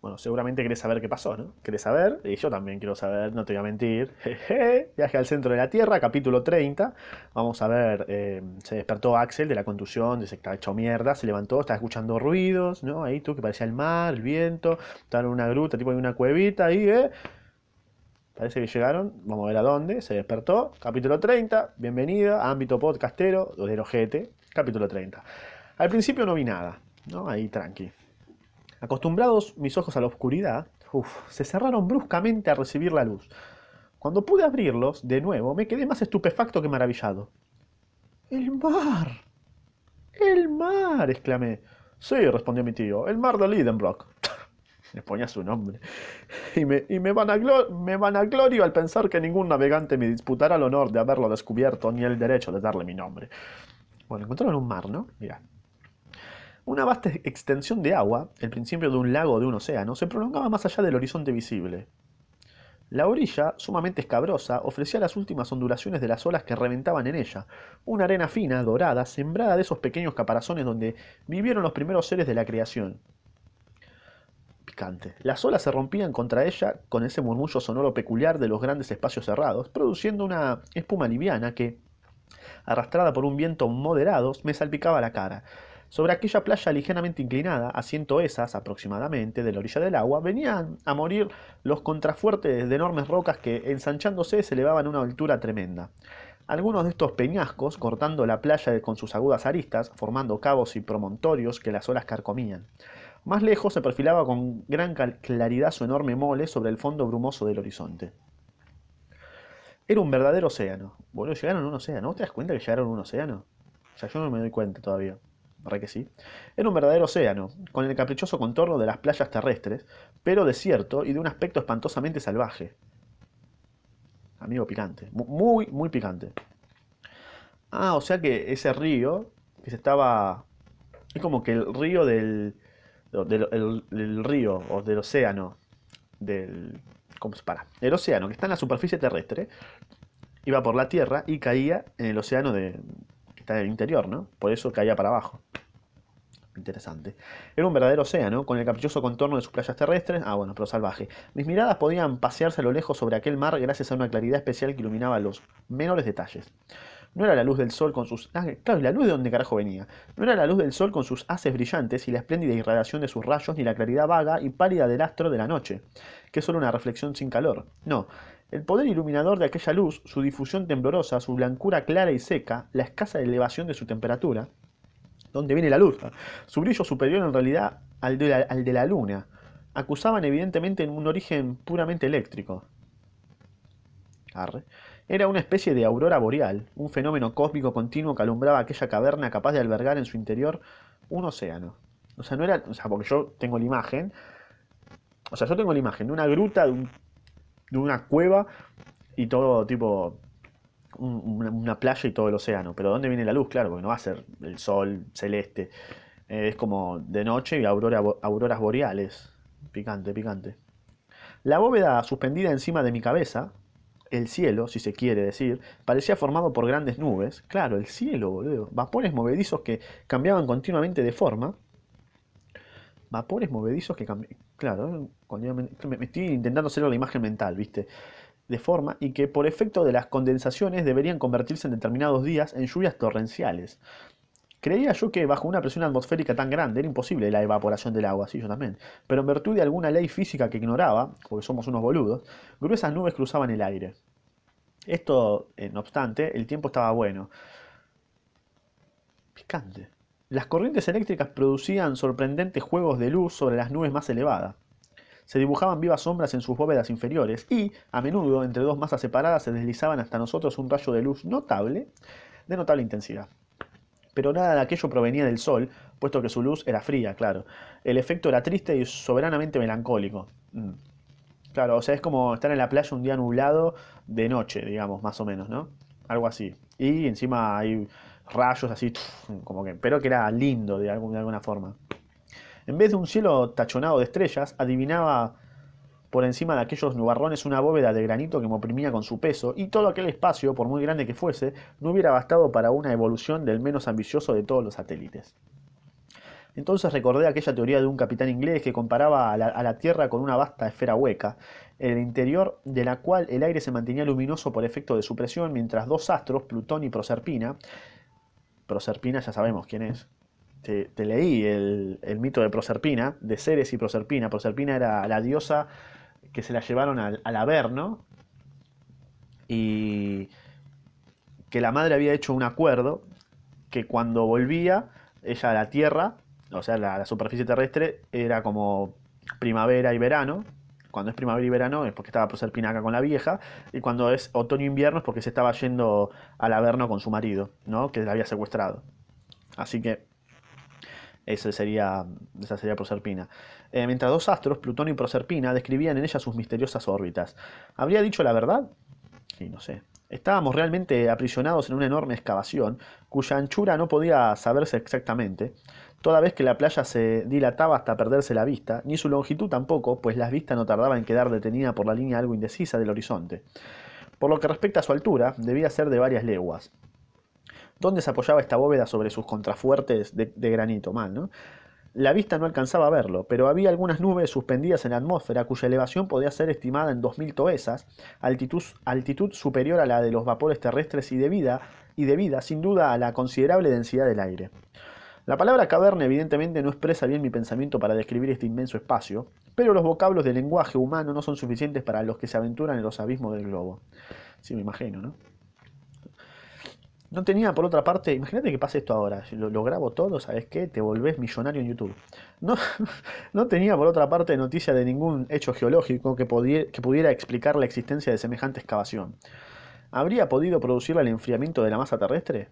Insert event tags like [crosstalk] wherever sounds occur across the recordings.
Bueno, seguramente querés saber qué pasó, ¿no? ¿Querés saber? Y yo también quiero saber, no te voy a mentir. [laughs] Jeje, viaje al centro de la Tierra, capítulo 30. Vamos a ver, eh, se despertó Axel de la contusión, de se estaba hecho mierda, se levantó, estaba escuchando ruidos, ¿no? Ahí tú, que parecía el mar, el viento, estaba en una gruta, tipo en una cuevita ahí, ¿eh? Parece que llegaron, vamos a ver a dónde, se despertó, capítulo 30, bienvenida, ámbito podcastero, del ojete, capítulo 30. Al principio no vi nada, ¿no? Ahí tranqui. Acostumbrados mis ojos a la oscuridad, se cerraron bruscamente a recibir la luz. Cuando pude abrirlos, de nuevo, me quedé más estupefacto que maravillado. ¡El mar! ¡El mar! exclamé. Sí, respondió mi tío, el mar de Lidenbrock. [laughs] Le ponía su nombre. Y me, y me, me vanaglorio al pensar que ningún navegante me disputará el honor de haberlo descubierto ni el derecho de darle mi nombre. Bueno, encontraron un mar, ¿no? Mira. Una vasta extensión de agua, el principio de un lago o de un océano, se prolongaba más allá del horizonte visible. La orilla, sumamente escabrosa, ofrecía las últimas ondulaciones de las olas que reventaban en ella, una arena fina, dorada, sembrada de esos pequeños caparazones donde vivieron los primeros seres de la creación. Picante. Las olas se rompían contra ella con ese murmullo sonoro peculiar de los grandes espacios cerrados, produciendo una espuma liviana que, arrastrada por un viento moderado, me salpicaba la cara. Sobre aquella playa ligeramente inclinada, a cien esas aproximadamente de la orilla del agua, venían a morir los contrafuertes de enormes rocas que, ensanchándose, se elevaban a una altura tremenda. Algunos de estos peñascos, cortando la playa con sus agudas aristas, formando cabos y promontorios que las olas carcomían. Más lejos se perfilaba con gran claridad su enorme mole sobre el fondo brumoso del horizonte. Era un verdadero océano. Boludo, llegaron a un océano. ¿No te das cuenta que llegaron a un océano? O sea, yo no me doy cuenta todavía. ¿Verdad que sí? Era un verdadero océano, con el caprichoso contorno de las playas terrestres, pero desierto y de un aspecto espantosamente salvaje. Amigo picante. Muy, muy picante. Ah, o sea que ese río, que se estaba... Es como que el río del... del el, río, o del océano, del... ¿Cómo se para? El océano, que está en la superficie terrestre, iba por la Tierra y caía en el océano de, que está en el interior, ¿no? Por eso caía para abajo. Interesante. Era un verdadero océano, con el caprichoso contorno de sus playas terrestres. Ah, bueno, pero salvaje. Mis miradas podían pasearse a lo lejos sobre aquel mar gracias a una claridad especial que iluminaba los menores detalles. No era la luz del sol con sus... Ah, claro, ¿y la luz de dónde carajo venía? No era la luz del sol con sus haces brillantes y la espléndida irradiación de sus rayos ni la claridad vaga y pálida del astro de la noche, que es solo una reflexión sin calor. No, el poder iluminador de aquella luz, su difusión temblorosa, su blancura clara y seca, la escasa elevación de su temperatura, ¿Dónde viene la luz? Su brillo superior en realidad al de la, luna. Acusaban evidentemente un origen puramente eléctrico. Era una especie de aurora boreal, un fenómeno cósmico continuo que alumbraba aquella caverna capaz de albergar en su interior un océano. O sea, no era, o sea, porque yo tengo la imagen, o sea, yo tengo la imagen de una gruta, de, de una cueva y todo tipo una, playa y todo el océano. Pero ¿dónde viene la luz? Claro, porque no va a ser el sol celeste. Eh, es como de noche y auroras boreales. Picante, picante. La bóveda suspendida encima de mi cabeza, el cielo, si se quiere decir, parecía formado por grandes nubes. Claro, el cielo, boludo. Vapores movedizos que cambiaban continuamente de forma. Vapores movedizos que cambiaban. Claro, me estoy intentando hacer la imagen mental, ¿viste? De forma y que por efecto de las condensaciones deberían convertirse en determinados días en lluvias torrenciales. Creía yo que bajo una presión atmosférica tan grande era imposible la evaporación del agua, sí, yo también. Pero en virtud de alguna ley física que ignoraba, porque somos unos boludos, gruesas nubes cruzaban el aire. Esto, eh, no obstante, el tiempo estaba bueno. Picante. Las corrientes eléctricas producían sorprendentes juegos de luz sobre las nubes más elevadas se dibujaban vivas sombras en sus bóvedas inferiores y, a menudo, entre dos masas separadas se deslizaban hasta nosotros un rayo de luz notable, de notable intensidad. Pero nada de aquello provenía del sol, puesto que su luz era fría, claro. El efecto era triste y soberanamente melancólico. Mm. Claro, o sea, es como estar en la playa un día nublado de noche, digamos, más o menos, ¿no? Algo así. Y encima hay rayos así, como que, pero que era lindo de, de alguna forma. En vez de un cielo tachonado de estrellas, adivinaba por encima de aquellos nubarrones una bóveda de granito que me oprimía con su peso, y todo aquel espacio, por muy grande que fuese, no hubiera bastado para una evolución del menos ambicioso de todos los satélites. Entonces recordé aquella teoría de un capitán inglés que comparaba a la, a la Tierra con una vasta esfera hueca, en el interior de la cual el aire se mantenía luminoso por efecto de su presión, mientras dos astros, Plutón y Proserpina, Proserpina ya sabemos quién es, te, leí el, el mito de Proserpina, de Ceres y Proserpina, Proserpina era la diosa que se la llevaron al, al Averno y que la madre había hecho un acuerdo que cuando volvía ella a la Tierra, o sea, la, la superficie terrestre, era como primavera y verano. Cuando es primavera y verano es porque estaba Proserpina acá con la vieja, y cuando es otoño e invierno es porque se estaba yendo al Averno con su marido, ¿no? Que la había secuestrado. Así que sería, esa sería Proserpina. Eh, mientras dos astros, Plutón y Proserpina, describían en ella sus misteriosas órbitas. ¿Habría dicho la verdad? Sí, no sé. Estábamos realmente aprisionados en una enorme excavación, cuya anchura no podía saberse exactamente, toda vez que la playa se dilataba hasta perderse la vista, ni su longitud tampoco, pues la vista no tardaba en quedar detenida por la línea algo indecisa del horizonte. Por lo que respecta a su altura, debía ser de varias leguas. ¿Dónde se apoyaba esta bóveda sobre sus contrafuertes de, granito? Mal, ¿no? La vista no alcanzaba a verlo, pero había algunas nubes suspendidas en la atmósfera cuya elevación podía ser estimada en 2.000 toesas, altitud, altitud superior a la de los vapores terrestres y debida, y sin duda, a la considerable densidad del aire. La palabra caverna evidentemente no expresa bien mi pensamiento para describir este inmenso espacio, pero los vocablos del lenguaje humano no son suficientes para los que se aventuran en los abismos del globo. Sí, me imagino, ¿no? No tenía, por otra parte, imagínate que pase esto ahora, lo, lo, grabo todo, ¿sabes qué? Te volvés millonario en YouTube. No, [laughs] no tenía, por otra parte, noticia de ningún hecho geológico que, pudiera, explicar la existencia de semejante excavación. ¿Habría podido producirla el enfriamiento de la masa terrestre?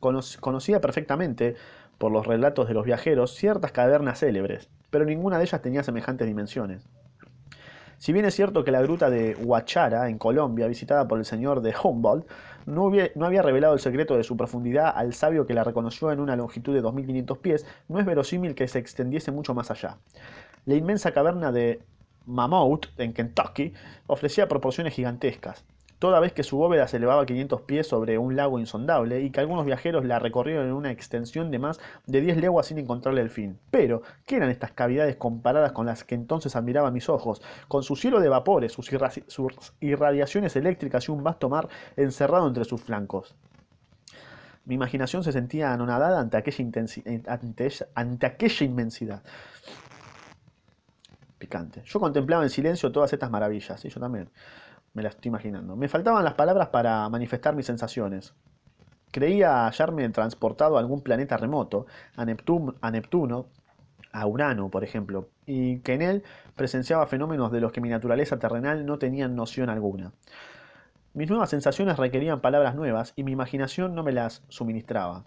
Cono conocía perfectamente, por los relatos de los viajeros, ciertas cavernas célebres, pero ninguna de ellas tenía semejantes dimensiones. Si bien es cierto que la gruta de Huachara, en Colombia, visitada por el señor de Humboldt, no, no, había revelado el secreto de su profundidad al sabio que la reconoció en una longitud de 2.500 pies, no es verosímil que se extendiese mucho más allá. La inmensa caverna de Mammoth, en Kentucky, ofrecía proporciones gigantescas toda vez que su bóveda se elevaba 500 pies sobre un lago insondable y que algunos viajeros la recorrieron en una extensión de más de 10 leguas sin encontrarle el fin. Pero, ¿qué eran estas cavidades comparadas con las que entonces admiraban mis ojos? Con su cielo de vapores, sus, irra sus irradiaciones eléctricas y un vasto mar encerrado entre sus flancos. Mi imaginación se sentía anonadada ante aquella, ante, ella, ante aquella inmensidad. Picante. Yo contemplaba en silencio todas estas maravillas, y yo también me la estoy imaginando. Me faltaban las palabras para manifestar mis sensaciones. Creía hallarme transportado a algún planeta remoto, a, a Neptuno, a Urano, por ejemplo, y que en él presenciaba fenómenos de los que mi naturaleza terrenal no tenía noción alguna. Mis nuevas sensaciones requerían palabras nuevas y mi imaginación no me las suministraba.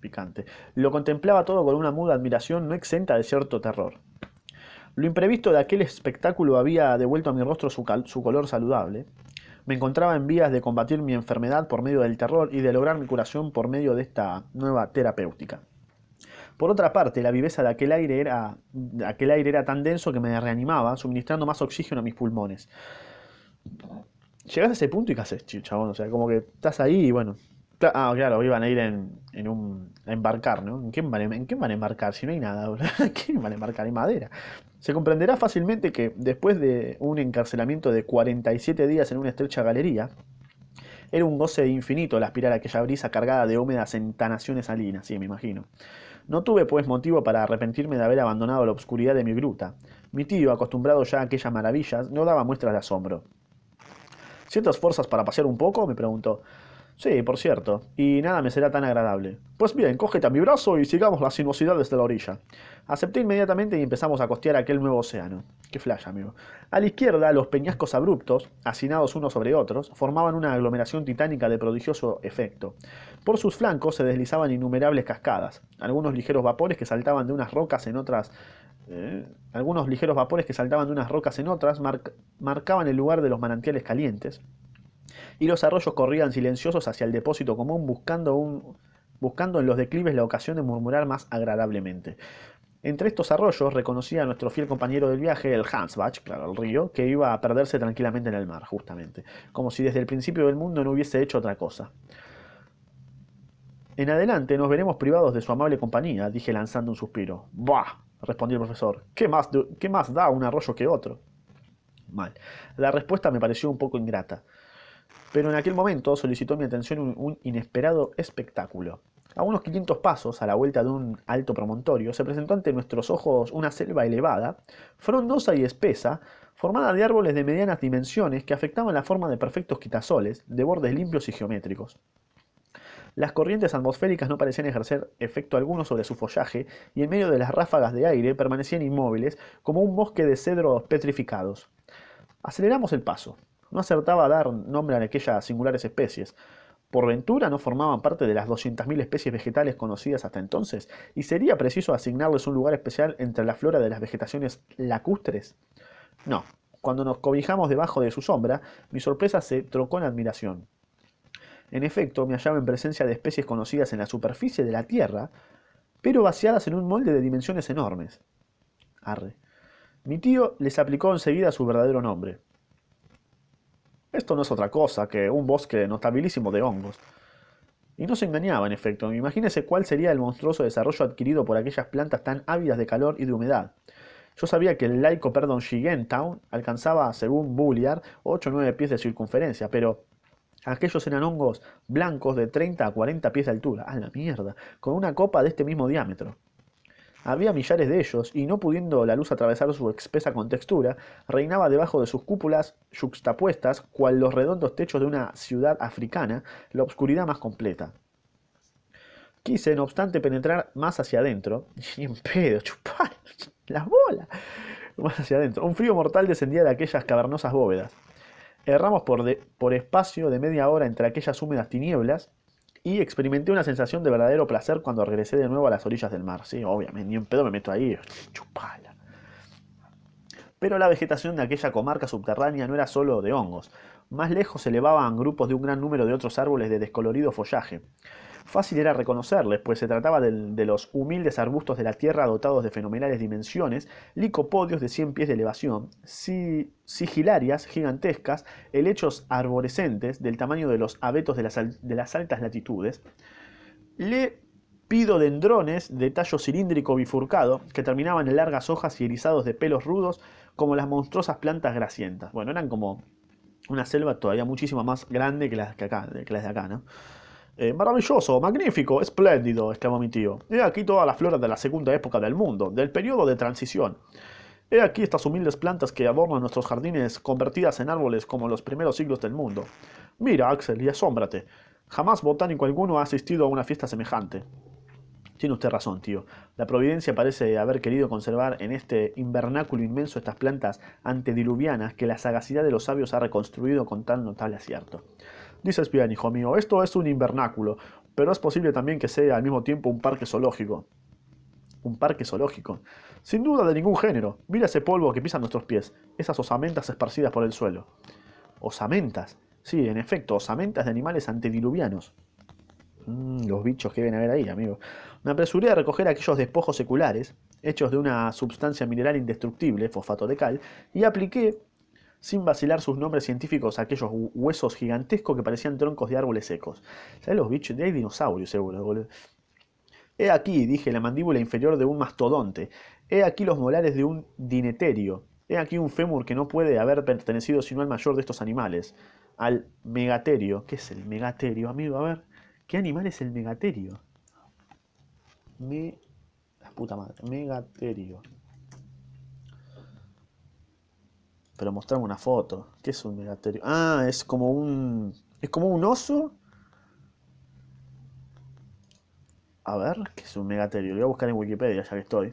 Picante. Lo contemplaba todo con una muda admiración no exenta de cierto terror. Lo imprevisto de aquel espectáculo había devuelto a mi rostro su, color saludable. Me encontraba en vías de combatir mi enfermedad por medio del terror y de lograr mi curación por medio de esta nueva terapéutica. Por otra parte, la viveza de aquel aire era, aquel aire era tan denso que me reanimaba, suministrando más oxígeno a mis pulmones. Llegas a ese punto y qué haces, chabón. O sea, como que estás ahí y bueno. Ah, claro, iban a ir en, en un. a embarcar, ¿no? ¿En qué, van, ¿En qué van a embarcar? Si no hay nada, [laughs] ¿en qué van a embarcar? Hay madera. Se comprenderá fácilmente que, después de un encarcelamiento de 47 días en una estrecha galería, era un goce infinito el aspirar aquella brisa cargada de húmedas entanaciones salinas, sí, me imagino. No tuve, pues, motivo para arrepentirme de haber abandonado la obscuridad de mi gruta. Mi tío, acostumbrado ya a aquellas maravillas, no daba muestras de asombro. ¿Ciertas fuerzas para pasear un poco? me preguntó. Sí, por cierto, y nada me será tan agradable. Pues bien, cógete a mi brazo y sigamos las sinuosidades de la orilla. Acepté inmediatamente y empezamos a costear aquel nuevo océano. Qué flash, amigo. A la izquierda, los peñascos abruptos, hacinados unos sobre otros, formaban una aglomeración titánica de prodigioso efecto. Por sus flancos se deslizaban innumerables cascadas, algunos ligeros vapores que saltaban de unas rocas en otras eh, algunos ligeros vapores que saltaban de unas rocas en otras mar marcaban el lugar de los manantiales calientes, y los arroyos corrían silenciosos hacia el depósito común buscando, un, buscando en los declives la ocasión de murmurar más agradablemente. Entre estos arroyos reconocía a nuestro fiel compañero del viaje, el Hansbach, claro, el río, que iba a perderse tranquilamente en el mar, justamente, como si desde el principio del mundo no hubiese hecho otra cosa. En adelante nos veremos privados de su amable compañía, dije lanzando un suspiro. Bah, respondió el profesor. ¿Qué más, ¿Qué más da un arroyo que otro? Mal. La respuesta me pareció un poco ingrata. Pero en aquel momento solicitó mi atención un, inesperado espectáculo. A unos 500 pasos, a la vuelta de un alto promontorio, se presentó ante nuestros ojos una selva elevada, frondosa y espesa, formada de árboles de medianas dimensiones que afectaban la forma de perfectos quitasoles, de bordes limpios y geométricos. Las corrientes atmosféricas no parecían ejercer efecto alguno sobre su follaje y en medio de las ráfagas de aire permanecían inmóviles como un bosque de cedros petrificados. Aceleramos el paso. No acertaba a dar nombre a aquellas singulares especies. Por ventura no formaban parte de las 200.000 especies vegetales conocidas hasta entonces, y sería preciso asignarles un lugar especial entre la flora de las vegetaciones lacustres. No, cuando nos cobijamos debajo de su sombra, mi sorpresa se trocó en admiración. En efecto, me hallaba en presencia de especies conocidas en la superficie de la Tierra, pero vaciadas en un molde de dimensiones enormes. Arre. Mi tío les aplicó enseguida su verdadero nombre. Esto no es otra cosa que un bosque notabilísimo de hongos. Y no se engañaba, en efecto. Imagínese cuál sería el monstruoso desarrollo adquirido por aquellas plantas tan ávidas de calor y de humedad. Yo sabía que el laico, perdón, Town alcanzaba, según Bulliard, 8 o 9 pies de circunferencia, pero Aquellos eran hongos blancos de 30 a 40 pies de altura. ¡A la mierda! Con una copa de este mismo diámetro. Había millares de ellos, y no pudiendo la luz atravesar su espesa contextura, reinaba debajo de sus cúpulas yuxtapuestas, cual los redondos techos de una ciudad africana, la obscuridad más completa. Quise, no obstante, penetrar más hacia adentro, [laughs] y en pedo, chupar [laughs] las bolas, más hacia adentro. Un frío mortal descendía de aquellas cavernosas bóvedas. Erramos por, por espacio de media hora entre aquellas húmedas tinieblas y experimenté una sensación de verdadero placer cuando regresé de nuevo a las orillas del mar. Sí, obviamente, ni un pedo me meto ahí, chupala. Pero la vegetación de aquella comarca subterránea no era solo de hongos. Más lejos se elevaban grupos de un gran número de otros árboles de descolorido follaje. Fácil era reconocerles, pues se trataba de, los humildes arbustos de la tierra dotados de fenomenales dimensiones, licopodios de 100 pies de elevación, sigilarias gigantescas, helechos arborescentes del tamaño de los abetos de las, altas latitudes, lepidodendrones de tallo cilíndrico bifurcado que terminaban en largas hojas y erizados de pelos rudos como las monstruosas plantas grasientas. Bueno, eran como una selva todavía muchísimo más grande que que las de acá, ¿no? Eh, maravilloso, magnífico, espléndido, exclamó mi tío. He aquí toda la flora de la segunda época del mundo, del periodo de transición. He aquí estas humildes plantas que adornan nuestros jardines convertidas en árboles como los primeros siglos del mundo. Mira, Axel, y asómbrate. Jamás botánico alguno ha asistido a una fiesta semejante. Tiene usted razón, tío. La providencia parece haber querido conservar en este invernáculo inmenso estas plantas antediluvianas que la sagacidad de los sabios ha reconstruido con tan notable acierto. Dices bien, hijo mío, esto es un invernáculo, pero es posible también que sea al mismo tiempo un parque zoológico. Un parque zoológico. Sin duda de ningún género. Mira ese polvo que pisan nuestros pies, esas osamentas esparcidas por el suelo. ¿Osamentas? Sí, en efecto, osamentas de animales antediluvianos. Mm, los bichos que deben haber ahí, amigo. Me apresuré a recoger aquellos despojos seculares, hechos de una sustancia mineral indestructible, fosfato de cal, y apliqué sin vacilar sus nombres científicos a aquellos huesos gigantescos que parecían troncos de árboles secos. ¿Sabes los bichos? De hay dinosaurios, seguro, boludo. He aquí, dije, la mandíbula inferior de un mastodonte. He aquí los molares de un dineterio. He aquí un fémur que no puede haber pertenecido sino al mayor de estos animales, al megaterio. ¿Qué es el megaterio, amigo? A ver, ¿qué animal es el megaterio? Me... La puta madre, megaterio. Pero mostrame una foto. ¿Qué es un megaterio? Ah, es como un. Es como un oso. A ver, ¿qué es un megaterio? Lo voy a buscar en Wikipedia ya que estoy.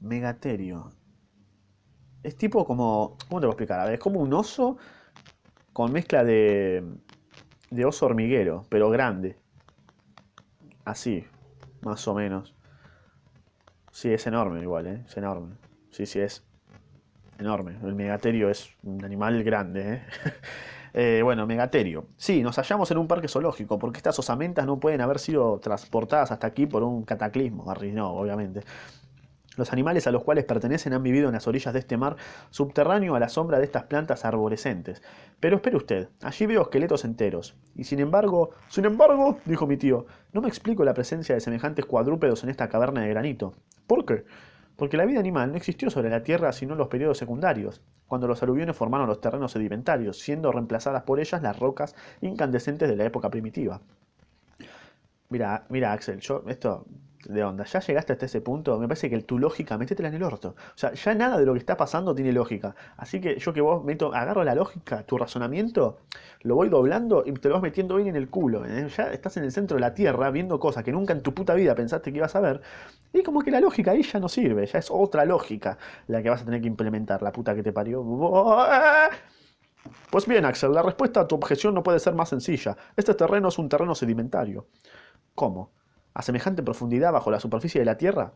Megaterio. Es tipo como. ¿Cómo te voy a explicar? A ver, es como un oso con mezcla de. de oso hormiguero, pero grande. Así, más o menos. Sí, es enorme igual, ¿eh? Es enorme. Sí, sí, es enorme. El megaterio es un animal grande. ¿eh? [laughs] eh, bueno, megaterio. Sí, nos hallamos en un parque zoológico, porque estas osamentas no pueden haber sido transportadas hasta aquí por un cataclismo. No, obviamente. Los animales a los cuales pertenecen han vivido en las orillas de este mar subterráneo a la sombra de estas plantas arborescentes. Pero espere usted, allí veo esqueletos enteros. Y sin embargo, sin embargo, dijo mi tío, no me explico la presencia de semejantes cuadrúpedos en esta caverna de granito. ¿Por qué? Porque la vida animal no existió sobre la Tierra sino en los periodos secundarios, cuando los aluviones formaron los terrenos sedimentarios, siendo reemplazadas por ellas las rocas incandescentes de la época primitiva. Mira, mira Axel, yo esto de onda. Ya llegaste hasta ese punto, me parece que tu lógica, métetela en el orto. O sea, ya nada de lo que está pasando tiene lógica. Así que yo que vos meto, agarro la lógica, tu razonamiento, lo voy doblando y te lo vas metiendo bien en el culo. ¿eh? Ya estás en el centro de la Tierra viendo cosas que nunca en tu puta vida pensaste que ibas a ver. Y como que la lógica ahí ya no sirve, ya es otra lógica la que vas a tener que implementar, la puta que te parió. Pues bien, Axel, la respuesta a tu objeción no puede ser más sencilla. Este terreno es un terreno sedimentario. ¿Cómo? A semejante profundidad bajo la superficie de la Tierra?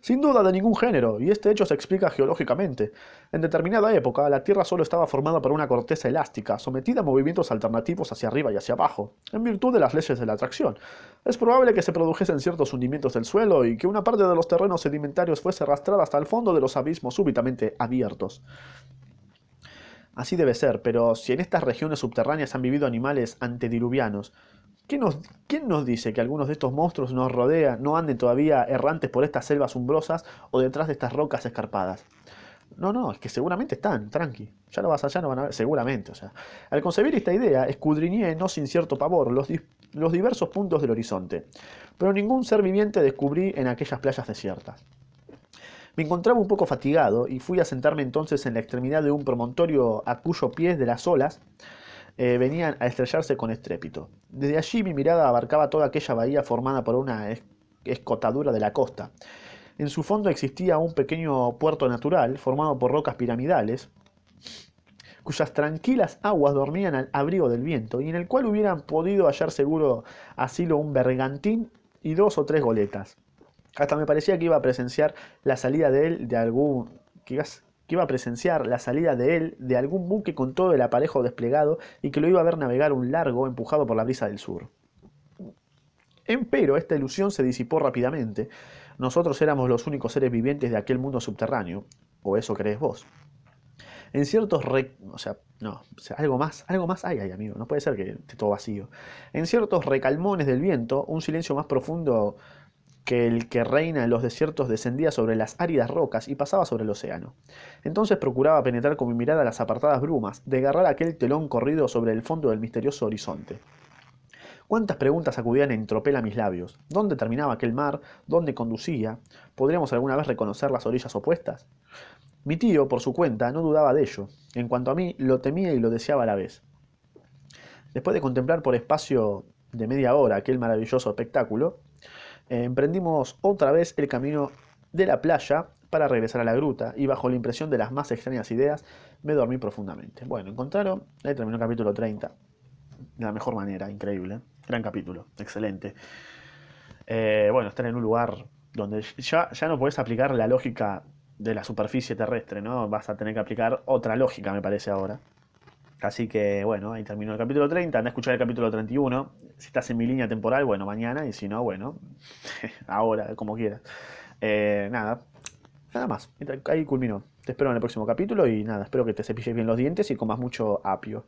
Sin duda de ningún género, y este hecho se explica geológicamente. En determinada época, la Tierra solo estaba formada por una corteza elástica, sometida a movimientos alternativos hacia arriba y hacia abajo, en virtud de las leyes de la atracción. Es probable que se produjesen ciertos hundimientos del suelo y que una parte de los terrenos sedimentarios fuese arrastrada hasta el fondo de los abismos súbitamente abiertos. Así debe ser, pero si en estas regiones subterráneas han vivido animales antediluvianos, ¿Quién nos dice que algunos de estos monstruos nos rodean, no anden todavía errantes por estas selvas umbrosas o detrás de estas rocas escarpadas? No, no, es que seguramente están, tranqui. Ya lo vas allá, no van a ver, seguramente. O sea, al concebir esta idea, escudriñé, no sin cierto pavor, los, los diversos puntos del horizonte. Pero ningún ser viviente descubrí en aquellas playas desiertas. Me encontraba un poco fatigado y fui a sentarme entonces en la extremidad de un promontorio a cuyo pie de las olas eh, venían a estrellarse con estrépito. Desde allí mi mirada abarcaba toda aquella bahía formada por una escotadura de la costa. En su fondo existía un pequeño puerto natural formado por rocas piramidales, cuyas tranquilas aguas dormían al abrigo del viento y en el cual hubieran podido hallar seguro asilo un bergantín y dos o tres goletas. Hasta me parecía que iba a presenciar la salida de él de algún que iba a presenciar la salida de él de algún buque con todo el aparejo desplegado y que lo iba a ver navegar un largo empujado por la brisa del sur. Empero esta ilusión se disipó rápidamente. Nosotros éramos los únicos seres vivientes de aquel mundo subterráneo, o eso crees vos. En ciertos o sea, no, algo más, algo más hay ahí, amigo, no puede ser que esté todo vacío. En ciertos recalmones del viento, un silencio más profundo que el que reina en los desiertos descendía sobre las áridas rocas y pasaba sobre el océano. Entonces procuraba penetrar con mi mirada las apartadas brumas, desgarrar aquel telón corrido sobre el fondo del misterioso horizonte. ¿Cuántas preguntas acudían en tropel a mis labios? ¿Dónde terminaba aquel mar? ¿Dónde conducía? ¿Podríamos alguna vez reconocer las orillas opuestas? Mi tío, por su cuenta, no dudaba de ello. En cuanto a mí, lo temía y lo deseaba a la vez. Después de contemplar por espacio de media hora aquel maravilloso espectáculo, emprendimos otra vez el camino de la playa para regresar a la gruta y bajo la impresión de las más extrañas ideas me dormí profundamente. Bueno, encontraron, ahí terminó el capítulo 30. De la mejor manera, increíble. Gran capítulo, excelente. Eh, bueno, estar en un lugar donde ya, ya no puedes aplicar la lógica de la superficie terrestre, ¿no? Vas a tener que aplicar otra lógica, me parece ahora. Así que bueno, ahí terminó el capítulo 30, anda a escuchar el capítulo 31. Si estás en mi línea temporal, bueno, mañana, y si no, bueno, [laughs] ahora, como quieras. Eh, nada, nada más. Ahí culminó. Te espero en el próximo capítulo y nada, espero que te cepilles bien los dientes y comas mucho apio.